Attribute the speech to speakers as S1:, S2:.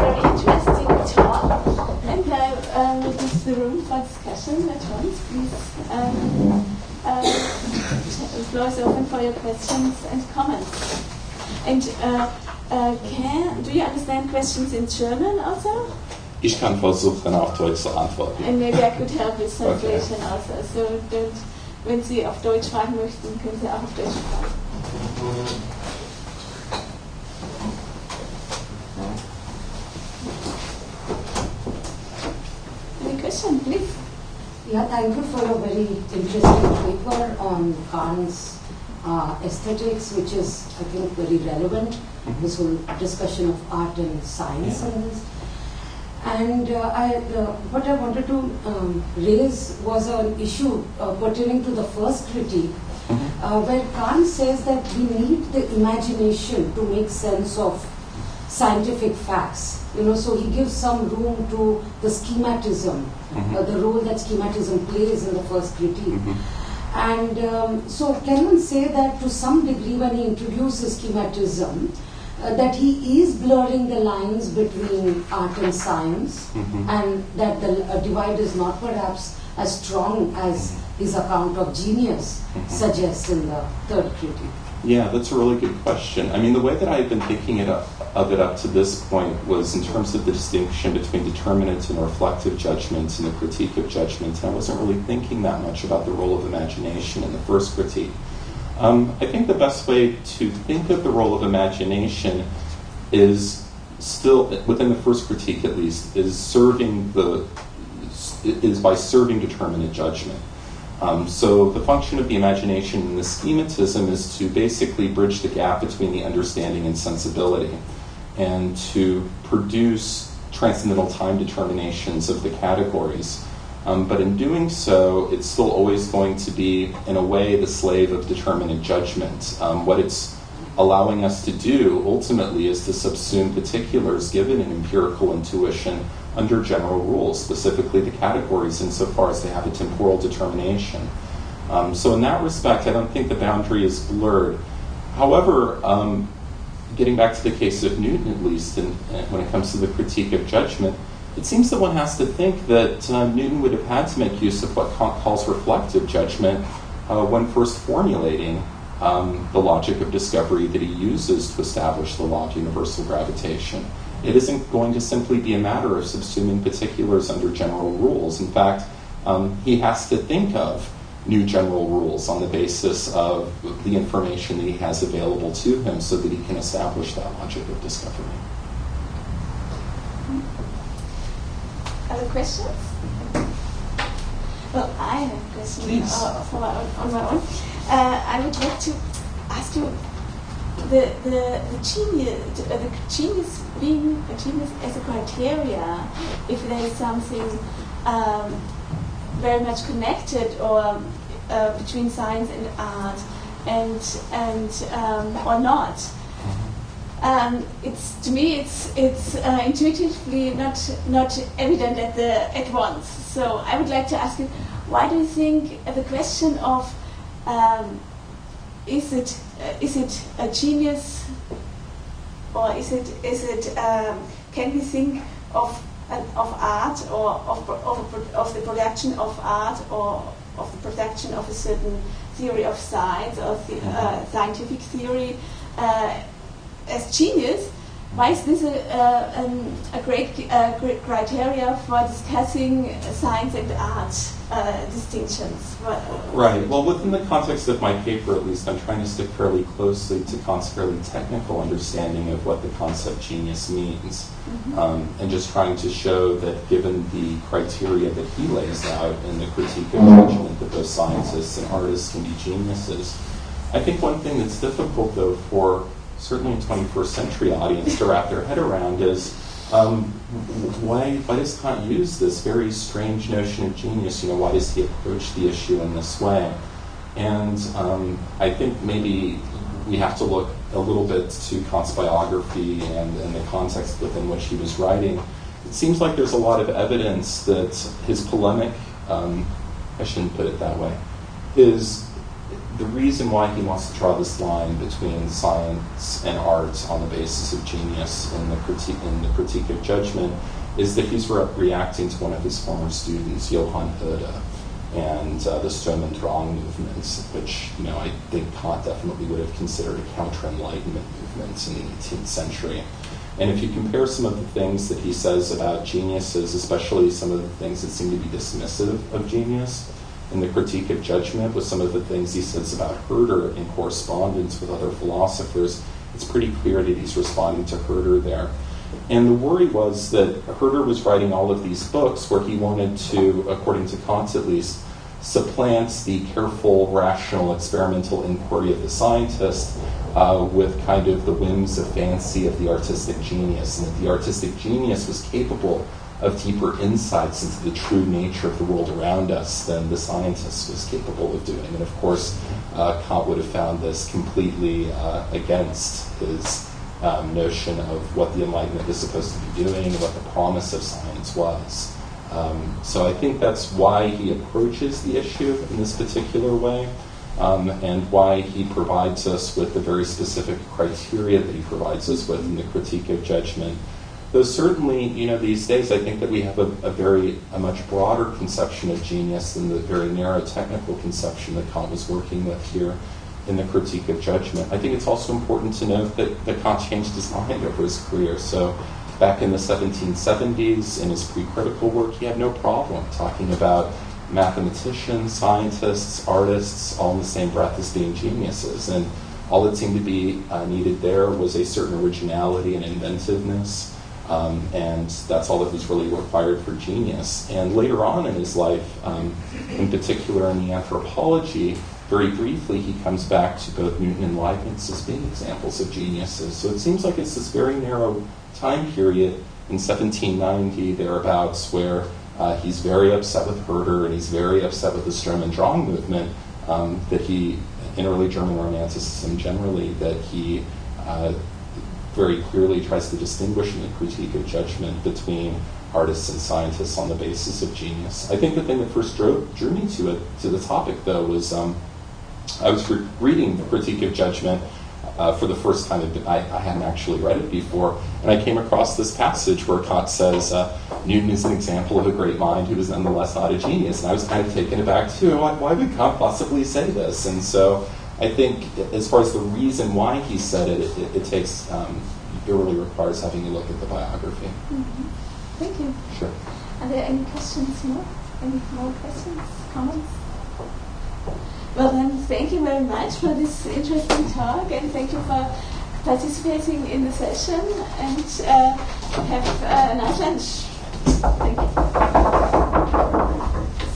S1: very interesting talk. And I uh, will give the room for discussion at once. Please, um, uh, the floor is open for your questions and comments. And uh, uh, can do you understand questions in German also?
S2: Ich kann versuchen, auf Deutsch zu antworten.
S1: And maybe I could help with translation also. So don't, wenn Sie auf Deutsch fragen möchten, können Sie auch auf Deutsch fragen. Question, please?
S3: Yeah, thank you for a very interesting paper on Kant's uh, aesthetics, which is, I think, very relevant. This whole discussion of art and science
S2: Yeah.
S3: and this. And uh, I, uh, what I wanted to um, raise was an issue uh, pertaining to the first critique, uh, where Kant says that we need the imagination to make sense of scientific facts. You know, so he gives some room to the schematism, uh, the role that schematism plays in the first critique. And um, so, can one say that to some degree, when he introduces schematism, uh, that he is blurring the lines between art and science, and that the uh, divide is not perhaps as strong as his account of genius suggests in the third critique?
S2: Yeah, that's a really good question. I mean, the way that I've been thinking it up, of it up to this point was in terms of the distinction between determinate and reflective judgments and the critique of judgment. And I wasn't really thinking that much about the role of imagination in the first critique. Um, I think the best way to think of the role of imagination is still, within the first critique at least, is serving the is by serving determinate judgment. Um, so the function of the imagination in the schematism is to basically bridge the gap between the understanding and sensibility, and to produce transcendental time determinations of the categories. Um, but in doing so, it's still always going to be, in a way, the slave of determinate judgment. Um, what it's allowing us to do ultimately is to subsume particulars given an empirical intuition under general rules, specifically the categories insofar as they have a temporal determination. Um, so, in that respect, I don't think the boundary is blurred. However, um, getting back to the case of Newton, at least, and, and when it comes to the critique of judgment, it seems that one has to think that uh, Newton would have had to make use of what Kant calls reflective judgment uh, when first formulating um, the logic of discovery that he uses to establish the law of universal gravitation. It isn't going to simply be a matter of subsuming particulars under general rules. In fact, um, he has to think of new general rules on the basis of the information that he has available to him so that he can establish that logic of discovery.
S1: Other questions? Well, I have a question uh, for my own, on my own. Uh, I would like to ask you the the, the genius uh, the genius being a genius as a criteria if there is something um, very much connected or uh, between science and art and and um, or not um, it's to me it's it's uh, intuitively not not evident at the at once. So I would like to ask you, why do you think the question of um, is it is it a genius or is it is it um, can we think of an, of art or of, of, of the production of art or of the production of a certain theory of science or the, uh, scientific theory? Uh, as genius, why is this a, a, a great, uh, great criteria for discussing science and art uh, distinctions?
S2: Right. Well, within the context of my paper, at least, I'm trying to stick fairly closely to Kant's fairly technical understanding of what the concept genius means, um, and just trying to show that given the criteria that he lays out in the critique of judgment that both scientists and artists can be geniuses. I think one thing that's difficult, though, for certainly a 21st century audience to wrap their head around is um, why, why does Kant use this very strange notion of genius? You know, why does he approach the issue in this way? And um, I think maybe we have to look a little bit to Kant's biography and, and the context within which he was writing. It seems like there's a lot of evidence that his polemic, um, I shouldn't put it that way, his the reason why he wants to draw this line between science and art on the basis of genius in the critique, in the critique of judgment is that he's re- reacting to one of his former students, Johann Herder, and uh, the Sturm und Drang movements, which you know I think Kant definitely would have considered a counter-enlightenment movement in the 18th century. And if you compare some of the things that he says about geniuses, especially some of the things that seem to be dismissive of genius, in the critique of judgment, with some of the things he says about Herder in correspondence with other philosophers, it's pretty clear that he's responding to Herder there. And the worry was that Herder was writing all of these books where he wanted to, according to Kant at least, supplant the careful, rational, experimental inquiry of the scientist uh, with kind of the whims of fancy of the artistic genius, and that the artistic genius was capable of deeper insights into the true nature of the world around us than the scientist was capable of doing. And of course, uh, Kant would have found this completely uh, against his um, notion of what the Enlightenment is supposed to be doing what the promise of science was. Um, so I think that's why he approaches the issue in this particular way. Um, and why he provides us with the very specific criteria that he provides us with in the critique of judgment Though certainly, you know, these days I think that we have a, a, very, a much broader conception of genius than the very narrow technical conception that Kant was working with here in the critique of judgment. I think it's also important to note that, that Kant changed his mind over his career. So back in the 1770s, in his pre-critical work, he had no problem talking about mathematicians, scientists, artists, all in the same breath as being geniuses. And all that seemed to be uh, needed there was a certain originality and inventiveness um, and that's all that was really required for genius. And later on in his life, um, in particular in the anthropology, very briefly, he comes back to both Newton and Leibniz as being examples of geniuses. So it seems like it's this very narrow time period in 1790, thereabouts, where uh, he's very upset with Herder and he's very upset with the Sturm und Drang movement um, that he, in early German Romanticism generally, that he uh, very clearly tries to distinguish in the critique of judgment between artists and scientists on the basis of genius. I think the thing that first drew, drew me to it to the topic, though, was um, I was re- reading the critique of judgment uh, for the first time. I, I, hadn't actually read it before, and I came across this passage where Kant says uh, Newton is an example of a great mind who is nonetheless not a genius, and I was kind of taken aback too. Why, why would Kant possibly say this? And so I think as far as the reason why he said it, it, it, it takes, um, it really requires having a look at the biography.
S1: Mm-hmm. Thank you.
S2: Sure.
S1: Are there any questions more? Any more questions, comments? Well then, thank you very much for this interesting talk and thank you for participating in the session and uh, have a nice lunch. Thank you.